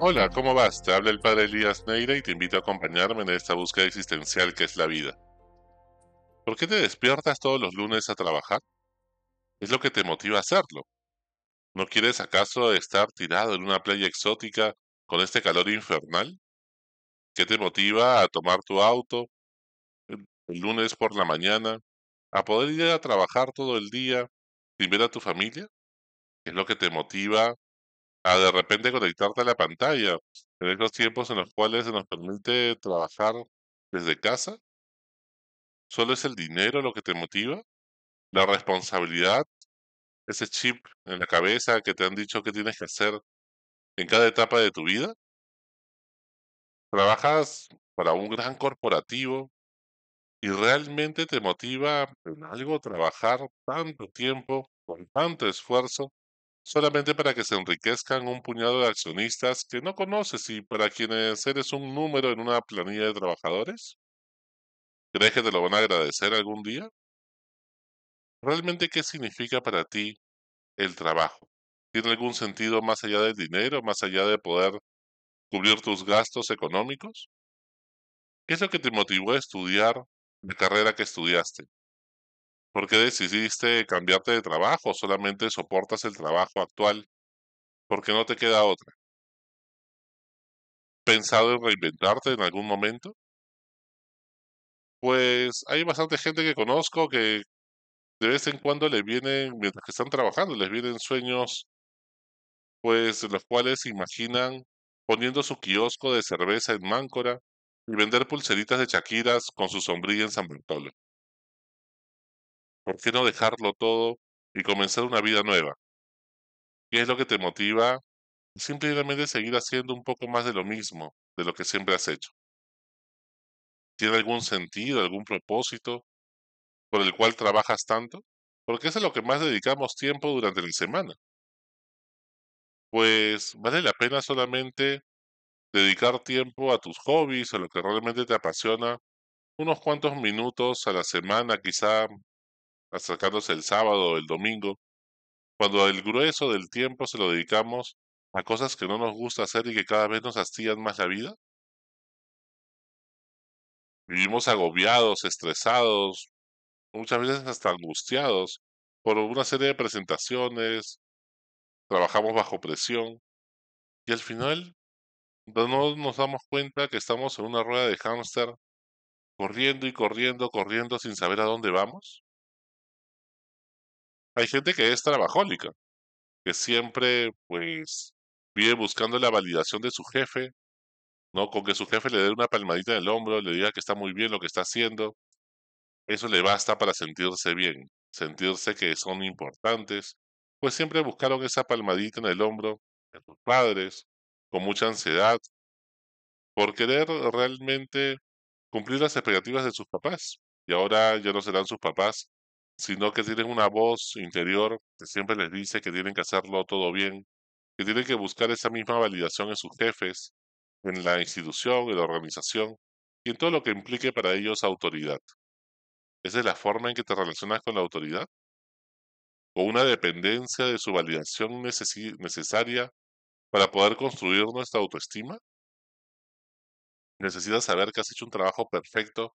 Hola, ¿cómo vas? Te habla el padre Elías Neira y te invito a acompañarme en esta búsqueda existencial que es la vida. ¿Por qué te despiertas todos los lunes a trabajar? Es lo que te motiva a hacerlo. ¿No quieres acaso estar tirado en una playa exótica con este calor infernal? ¿Qué te motiva a tomar tu auto el, lunes por la mañana, a poder ir a trabajar todo el día sin ver a tu familia? ¿Es lo que te motiva a de repente conectarte a la pantalla en estos tiempos en los cuales se nos permite trabajar desde casa? ¿Solo es el dinero lo que te motiva? ¿La responsabilidad? ¿Ese chip en la cabeza que te han dicho que tienes que hacer en cada etapa de tu vida? ¿Trabajas para un gran corporativo y realmente te motiva en algo trabajar tanto tiempo, con tanto esfuerzo, solamente para que se enriquezcan un puñado de accionistas que no conoces y para quienes eres un número en una planilla de trabajadores? ¿Crees que te lo van a agradecer algún día? ¿Realmente qué significa para ti el trabajo? ¿Tiene algún sentido más allá del dinero, más allá de poder cubrir tus gastos económicos? ¿Qué es lo que te motivó a estudiar la carrera que estudiaste? ¿Por qué decidiste cambiarte de trabajo? ¿Solamente soportas el trabajo actual? porque no te queda otra? ¿Pensado en reinventarte en algún momento? Pues hay bastante gente que conozco que de vez en cuando les vienen, mientras que están trabajando, les vienen sueños, pues, los cuales se imaginan poniendo su kiosco de cerveza en Máncora y vender pulseritas de Shakiras con su sombrilla en San Bartolo. ¿Por qué no dejarlo todo y comenzar una vida nueva? ¿Qué es lo que te motiva? Simplemente seguir haciendo un poco más de lo mismo, de lo que siempre has hecho. ¿Tiene algún sentido, algún propósito por el cual trabajas tanto? Porque es a lo que más dedicamos tiempo durante la semana. Pues vale la pena solamente dedicar tiempo a tus hobbies, a lo que realmente te apasiona, unos cuantos minutos a la semana, quizá acercándose el sábado o el domingo, cuando el grueso del tiempo se lo dedicamos a cosas que no nos gusta hacer y que cada vez nos hastian más la vida. Vivimos agobiados, estresados, muchas veces hasta angustiados por una serie de presentaciones, trabajamos bajo presión y al final no nos damos cuenta que estamos en una rueda de hámster corriendo y corriendo, corriendo sin saber a dónde vamos. Hay gente que es trabajólica, que siempre pues vive buscando la validación de su jefe, ¿no? Con que su jefe le dé una palmadita en el hombro, le diga que está muy bien lo que está haciendo, eso le basta para sentirse bien, sentirse que son importantes, pues siempre buscaron esa palmadita en el hombro de sus padres, con mucha ansiedad, por querer realmente cumplir las expectativas de sus papás. Y ahora ya no serán sus papás, sino que tienen una voz interior que siempre les dice que tienen que hacerlo todo bien, que tienen que buscar esa misma validación en sus jefes, en la institución, en la organización y en todo lo que implique para ellos autoridad. ¿Esa es la forma en que te relacionas con la autoridad? ¿O una dependencia de su validación necesaria para poder construir nuestra autoestima? ¿Necesitas saber que has hecho un trabajo perfecto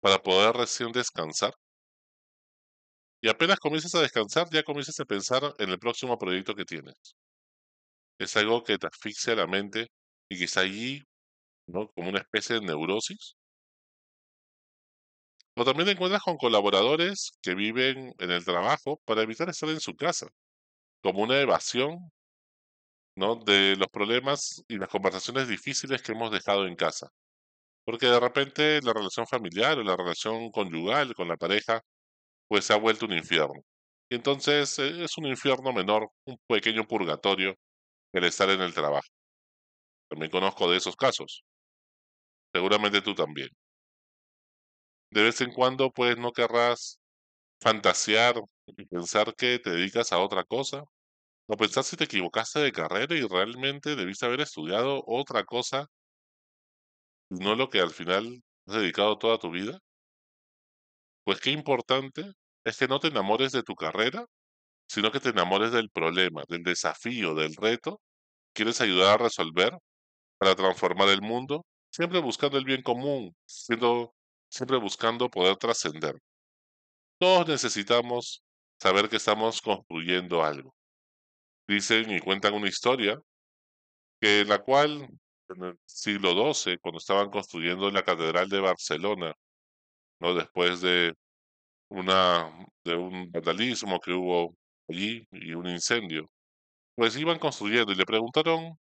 para poder recién descansar? Y apenas comienzas a descansar, ya comienzas a pensar en el próximo proyecto que tienes. Es algo que te asfixia la mente y que está allí, ¿no? Como una especie de neurosis. O también te encuentras con colaboradores que viven en el trabajo para evitar estar en su casa, como una evasión, ¿no? De los problemas y las conversaciones difíciles que hemos dejado en casa. Porque de repente la relación familiar o la relación conyugal con la pareja pues se ha vuelto un infierno. Y entonces eh, es un infierno menor, un pequeño purgatorio, el estar en el trabajo. También conozco de esos casos. Seguramente tú también. De vez en cuando, pues, no querrás fantasear y pensar que te dedicas a otra cosa. O pensar si te equivocaste de carrera y realmente debiste haber estudiado otra cosa, no lo que al final has dedicado toda tu vida. Pues qué importante es que no te enamores de tu carrera, sino que te enamores del problema, del desafío, del reto, quieres ayudar a resolver para transformar el mundo, siempre buscando el bien común, siendo, siempre buscando poder trascender. Todos necesitamos saber que estamos construyendo algo. Dicen y cuentan una historia que la cual en el siglo XII, cuando estaban construyendo la Catedral de Barcelona, ¿no? después de, una, de un vandalismo que hubo allí y un incendio, pues iban construyendo y le preguntaron,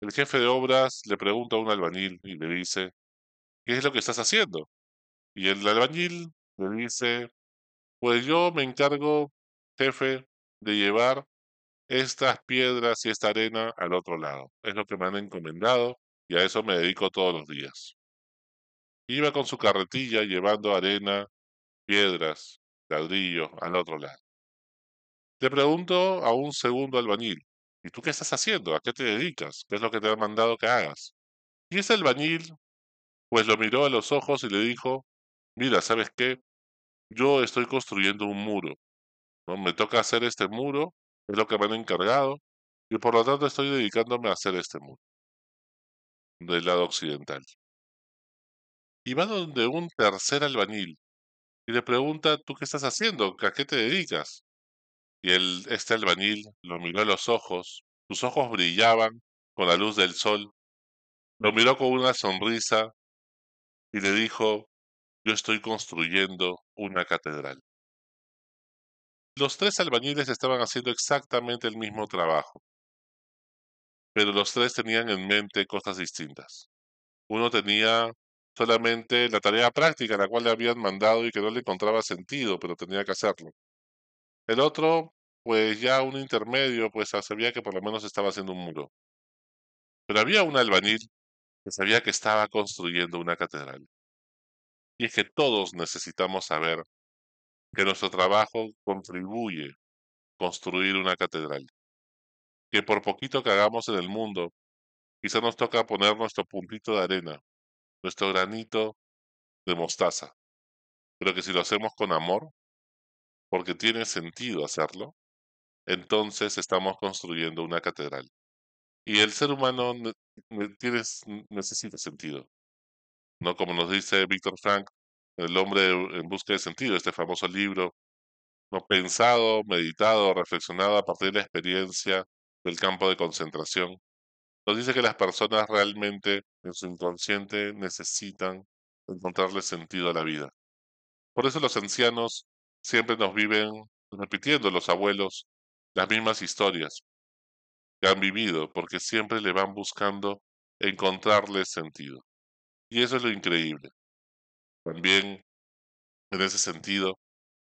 el jefe de obras le pregunta a un albañil y le dice, ¿qué es lo que estás haciendo? Y el albañil le dice, pues yo me encargo, jefe, de llevar estas piedras y esta arena al otro lado. Es lo que me han encomendado y a eso me dedico todos los días. Iba con su carretilla llevando arena, piedras, ladrillos al otro lado. Le pregunto a un segundo albañil, ¿y tú qué estás haciendo? ¿A qué te dedicas? ¿Qué es lo que te han mandado que hagas? Y ese albañil, pues lo miró a los ojos y le dijo, mira, ¿sabes qué? Yo estoy construyendo un muro. ¿no? Me toca hacer este muro, es lo que me han encargado, y por lo tanto estoy dedicándome a hacer este muro del lado occidental. Y va donde un tercer albañil y le pregunta, ¿tú qué estás haciendo? ¿A qué te dedicas? Y el, este albañil lo miró a los ojos, sus ojos brillaban con la luz del sol, lo miró con una sonrisa y le dijo, yo estoy construyendo una catedral. Los tres albañiles estaban haciendo exactamente el mismo trabajo, pero los tres tenían en mente cosas distintas. Uno tenía solamente la tarea práctica, la cual le habían mandado y que no le encontraba sentido, pero tenía que hacerlo. El otro, pues ya un intermedio, pues sabía que por lo menos estaba haciendo un muro. Pero había un albañil que sabía que estaba construyendo una catedral. Y es que todos necesitamos saber que nuestro trabajo contribuye a construir una catedral. Que por poquito que hagamos en el mundo, quizá nos toca poner nuestro puntito de arena, nuestro granito de mostaza. Pero que si lo hacemos con amor, porque tiene sentido hacerlo, entonces estamos construyendo una catedral. Y el ser humano necesita sentido. ¿no? Como nos dice Víctor Frank, El hombre en busca de sentido, este famoso libro, ¿no? pensado, meditado, reflexionado a partir de la experiencia del campo de concentración, nos dice que las personas realmente en su inconsciente necesitan encontrarle sentido a la vida. Por eso los ancianos siempre nos viven repitiendo, los abuelos, las mismas historias que han vivido, porque siempre le van buscando encontrarle sentido. Y eso es lo increíble. También, en ese sentido,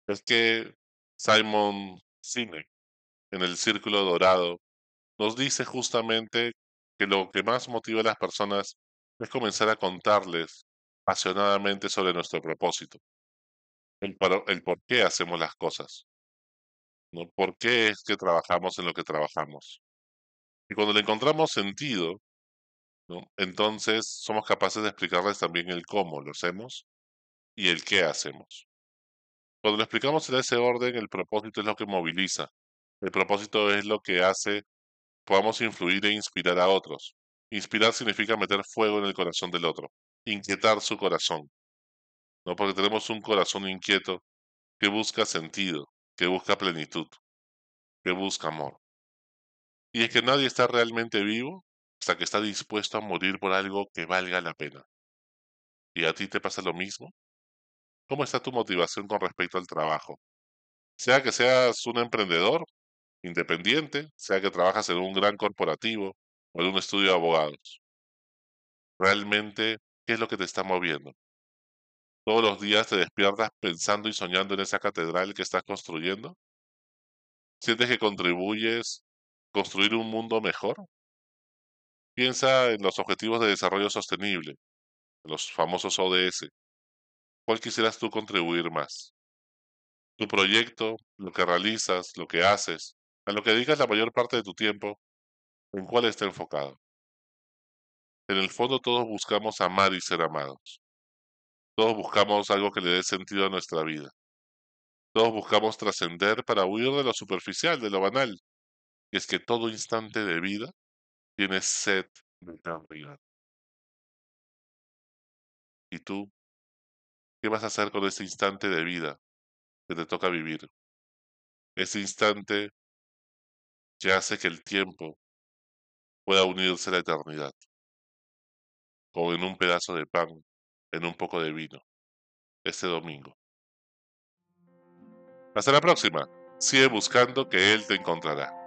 es que Simon Sinek, en el Círculo Dorado, nos dice justamente que lo que más motiva a las personas es comenzar a contarles apasionadamente sobre nuestro propósito, el, por qué hacemos las cosas, ¿no? ¿Por qué es que trabajamos en lo que trabajamos? Y cuando le encontramos sentido, entonces somos capaces de explicarles también el cómo lo hacemos y el qué hacemos. Cuando lo explicamos en ese orden, el propósito es lo que moviliza. El propósito es lo que hace podamos influir e inspirar a otros. Inspirar significa meter fuego en el corazón del otro, inquietar su corazón. ¿no? Porque tenemos un corazón inquieto que busca sentido, que busca plenitud, que busca amor. Y es que nadie está realmente vivo hasta que está dispuesto a morir por algo que valga la pena. ¿Y a ti te pasa lo mismo? ¿Cómo está tu motivación con respecto al trabajo? Sea que seas un emprendedor independiente, sea que trabajas en un gran corporativo o en un estudio de abogados. Realmente, ¿qué es lo que te está moviendo? Todos los días te despiertas pensando y soñando en esa catedral que estás construyendo. ¿Sientes que contribuyes a construir un mundo mejor? Piensa en los Objetivos de Desarrollo Sostenible, los famosos ODS. ¿Cuál quisieras tú contribuir más? Tu proyecto, lo que realizas, lo que haces, a lo que dedicas la mayor parte de tu tiempo, ¿en cuál está enfocado? En el fondo todos buscamos amar y ser amados. Todos buscamos algo que le dé sentido a nuestra vida. Todos buscamos trascender para huir de lo superficial, de lo banal. Y es que todo instante de vida tiene sed de eternidad. ¿Y tú? ¿Qué vas a hacer con ese instante de vida que te toca vivir? Ese instante que hace que el tiempo pueda unirse a la eternidad, como en un pedazo de pan, en un poco de vino, este domingo. Hasta la próxima. Sigue buscando que Él te encontrará.